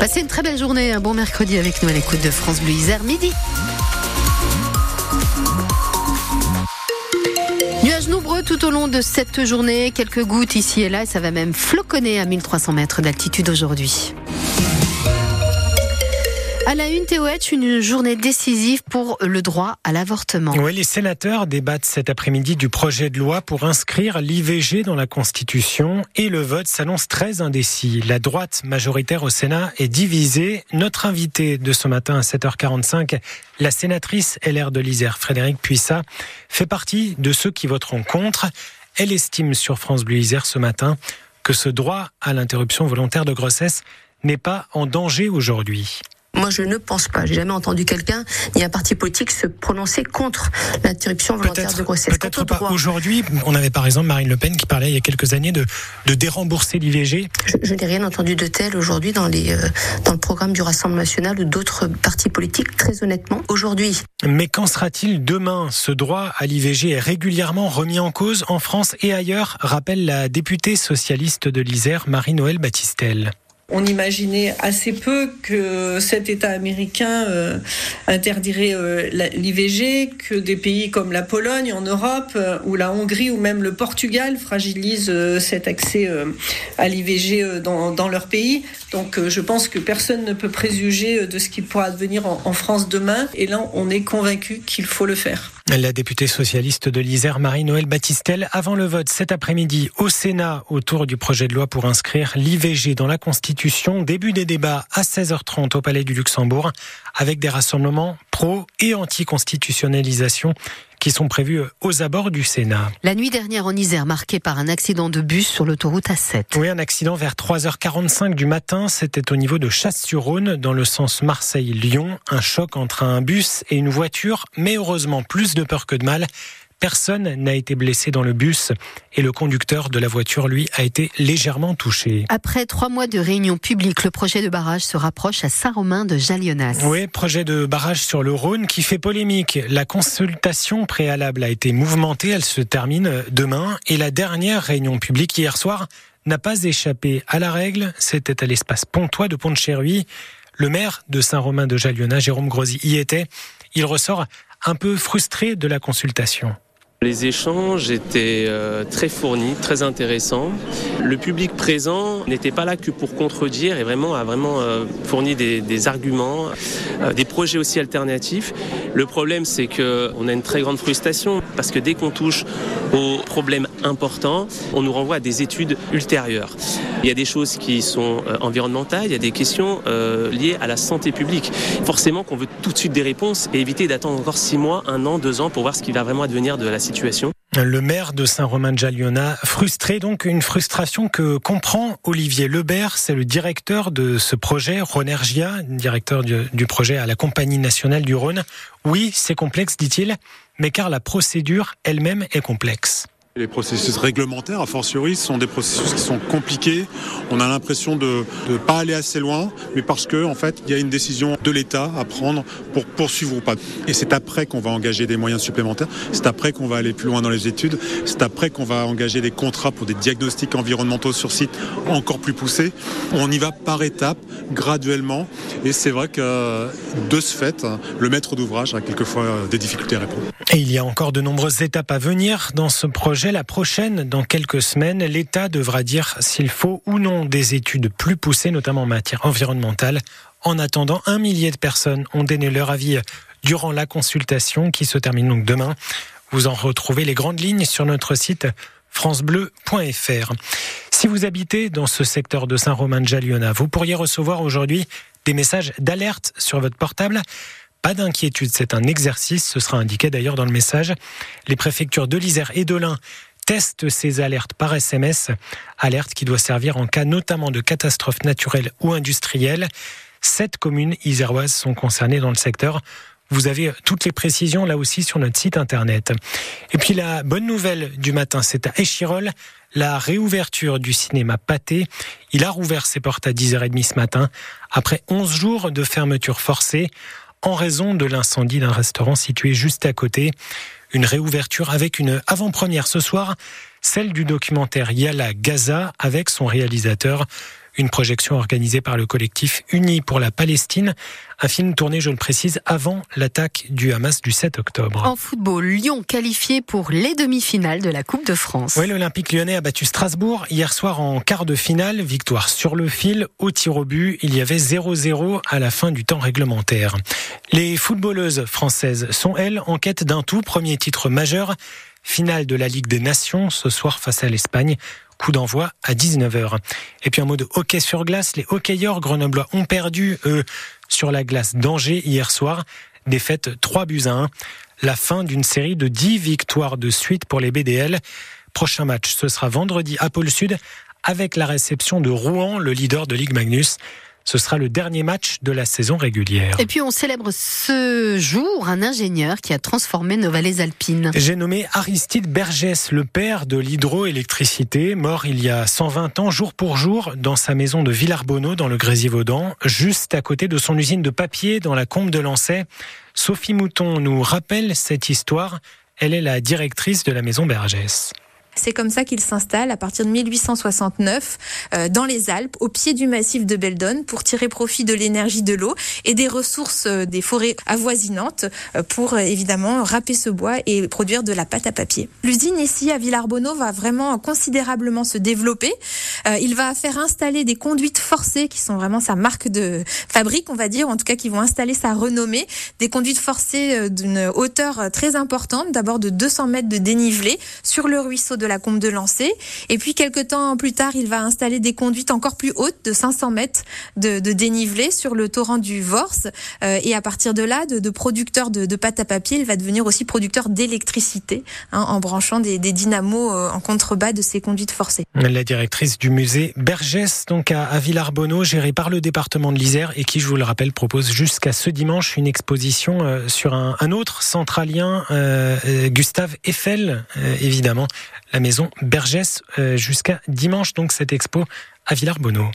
Passez une très belle journée, un bon mercredi avec nous à l'écoute de France Bleu Isère, midi. Nuages nombreux tout au long de cette journée, quelques gouttes ici et là, et ça va même floconner à 1300 mètres d'altitude aujourd'hui. À la une, Théoët, une journée décisive pour le droit à l'avortement. Oui, les sénateurs débattent cet après-midi du projet de loi pour inscrire l'IVG dans la Constitution et le vote s'annonce très indécis. La droite majoritaire au Sénat est divisée. Notre invité de ce matin à 7h45, la sénatrice LR de l'Isère, Frédéric Puissat, fait partie de ceux qui voteront contre. Elle estime sur France Bleu Isère ce matin que ce droit à l'interruption volontaire de grossesse n'est pas en danger aujourd'hui. Moi, je ne pense pas. J'ai jamais entendu quelqu'un ni un parti politique se prononcer contre l'interruption volontaire de grossesse. Peut-être pas aujourd'hui. On avait par exemple Marine Le Pen qui parlait il y a quelques années de, de dérembourser l'IVG. Je, je n'ai rien entendu de tel aujourd'hui dans, les, euh, dans le programme du Rassemblement national ou d'autres partis politiques, très honnêtement, aujourd'hui. Mais qu'en sera-t-il demain? Ce droit à l'IVG est régulièrement remis en cause en France et ailleurs, rappelle la députée socialiste de l'Isère, Marie-Noël Baptistel. On imaginait assez peu que cet État américain euh, interdirait euh, l'IVG, que des pays comme la Pologne en Europe, euh, ou la Hongrie, ou même le Portugal fragilisent cet accès à l'IVG dans, dans, leur pays. Donc je pense que personne ne peut préjuger de ce qui pourra advenir en, en France demain. Et là, on est convaincu qu'il faut le faire. La députée socialiste de l'Isère, Marie-Noël Baptistel, avant le vote cet après-midi au Sénat autour du projet de loi pour inscrire l'IVG dans la Constitution. Début des débats à 16h30 au Palais du Luxembourg avec des rassemblements pro et anti-constitutionnalisation qui sont prévus aux abords du Sénat. La nuit dernière en Isère, marquée par un accident de bus sur l'autoroute A7. Oui, un accident vers 3h45 du matin. C'était au niveau de Chasse-sur-Rhône, dans le sens Marseille-Lyon. Un choc entre un bus et une voiture, mais heureusement plus de peur que de mal. Personne n'a été blessé dans le bus et le conducteur de la voiture, lui, a été légèrement touché. Après trois mois de réunion publique, le projet de barrage se rapproche à Saint-Romain de Jalionnas. Oui, projet de barrage sur le Rhône qui fait polémique. La consultation préalable a été mouvementée, elle se termine demain et la dernière réunion publique hier soir n'a pas échappé à la règle. C'était à l'espace Pontois de Pont-de-Chéruy. Le maire de Saint-Romain de Jalionnas, Jérôme Grosy, y était. Il ressort un peu frustré de la consultation. Les échanges étaient euh, très fournis, très intéressants. Le public présent n'était pas là que pour contredire et vraiment a vraiment euh, fourni des, arguments, euh, des projets aussi alternatifs. Le problème, c'est que on a une très grande frustration parce que dès qu'on touche aux problèmes importants, on nous renvoie à des études ultérieures. Il y a des choses qui sont euh, environnementales, il y a des questions euh, liées à la santé publique. Forcément qu'on veut tout de suite des réponses et éviter d'attendre encore six mois, un an, deux ans pour voir ce qui va vraiment advenir de la situation. Le maire de Saint-Romain-de-Jalliona, frustré donc, une frustration que comprend Olivier Lebert, c'est le directeur de ce projet, Rhonergia, directeur du projet à la Compagnie nationale du Rhône. Oui, c'est complexe, dit-il, mais car la procédure elle-même est complexe. Les processus réglementaires, a fortiori, sont des processus qui sont compliqués. On a l'impression de ne pas aller assez loin, mais parce que en fait, il y a une décision de l'État à prendre pour poursuivre ou pas. Et c'est après qu'on va engager des moyens supplémentaires. C'est après qu'on va aller plus loin dans les études. C'est après qu'on va engager des contrats pour des diagnostics environnementaux sur site encore plus poussés. On y va par étapes, graduellement. Et c'est vrai que de ce fait, le maître d'ouvrage a quelquefois des difficultés à répondre. Et il y a encore de nombreuses étapes à venir dans ce projet. La prochaine, dans quelques semaines, l'État devra dire s'il faut ou non des études plus poussées, notamment en matière environnementale. En attendant, un millier de personnes ont donné leur avis durant la consultation qui se termine donc demain. Vous en retrouvez les grandes lignes sur notre site francebleu.fr. Si vous habitez dans ce secteur de Saint-Romain-de-Jalliona, vous pourriez recevoir aujourd'hui des messages d'alerte sur votre portable. Pas d'inquiétude, c'est un exercice, ce sera indiqué d'ailleurs dans le message. Les préfectures de l'Isère et de l'Ain testent ces alertes par SMS, alerte qui doit servir en cas notamment de catastrophes naturelles ou industrielles. Sept communes iséroises sont concernées dans le secteur. Vous avez toutes les précisions là aussi sur notre site internet. Et puis la bonne nouvelle du matin, c'est à Échirol, la réouverture du cinéma Pâté. Il a rouvert ses portes à 10h30 ce matin, après 11 jours de fermeture forcée en raison de l'incendie d'un restaurant situé juste à côté. Une réouverture avec une avant-première ce soir, celle du documentaire Yala Gaza avec son réalisateur. Une projection organisée par le collectif Unis pour la Palestine. Un film tourné, je le précise, avant l'attaque du Hamas du 7 octobre. En football, Lyon qualifié pour les demi-finales de la Coupe de France. Oui, l'Olympique lyonnais a battu Strasbourg hier soir en quart de finale. Victoire sur le fil, au tir au but. Il y avait 0-0 à la fin du temps réglementaire. Les footballeuses françaises sont, elles, en quête d'un tout premier titre majeur. Finale de la Ligue des Nations ce soir face à l'Espagne. Coup d'envoi à 19h. Et puis en mode hockey sur glace, les hockeyeurs grenoblois ont perdu, eux, sur la glace d'Angers hier soir. Défaite 3 buts à 1. La fin d'une série de 10 victoires de suite pour les BDL. Prochain match, ce sera vendredi à Pôle Sud avec la réception de Rouen, le leader de Ligue Magnus. Ce sera le dernier match de la saison régulière. Et puis on célèbre ce jour un ingénieur qui a transformé nos vallées alpines. J'ai nommé Aristide Bergès, le père de l'hydroélectricité, mort il y a 120 ans, jour pour jour, dans sa maison de Villarbonneau, dans le Grésivaudan, juste à côté de son usine de papier dans la combe de Lancet. Sophie Mouton nous rappelle cette histoire. Elle est la directrice de la maison Bergès. C'est comme ça qu'il s'installe à partir de 1869 euh, dans les Alpes, au pied du massif de Beldon, pour tirer profit de l'énergie de l'eau et des ressources euh, des forêts avoisinantes euh, pour évidemment râper ce bois et produire de la pâte à papier. L'usine ici à Villarbonneau va vraiment considérablement se développer. il va faire installer des conduites forcées qui sont vraiment sa marque de fabrique, on va dire, en tout cas qui vont installer sa renommée. Des conduites forcées d'une hauteur très importante, d'abord de 200 mètres de dénivelé sur le ruisseau de la combe de Lancé. Et puis quelques temps plus tard, il va installer des conduites encore plus hautes de 500 mètres de, dénivelé sur le torrent du Vors. Euh, et à partir de là, de, de producteur de, pâte à papier, il va devenir aussi producteur d'électricité hein, en branchant des, dynamos euh, en contrebas de ces conduites forcées. La directrice du musée Bergès, donc à, à Villarbonneau, géré par le département de l'Isère et qui, je vous le rappelle, propose jusqu'à ce dimanche une exposition euh, sur un, autre centralien, Gustave Eiffel, évidemment la maison Bergès euh, jusqu'à dimanche, donc cette expo à Villarbonneau.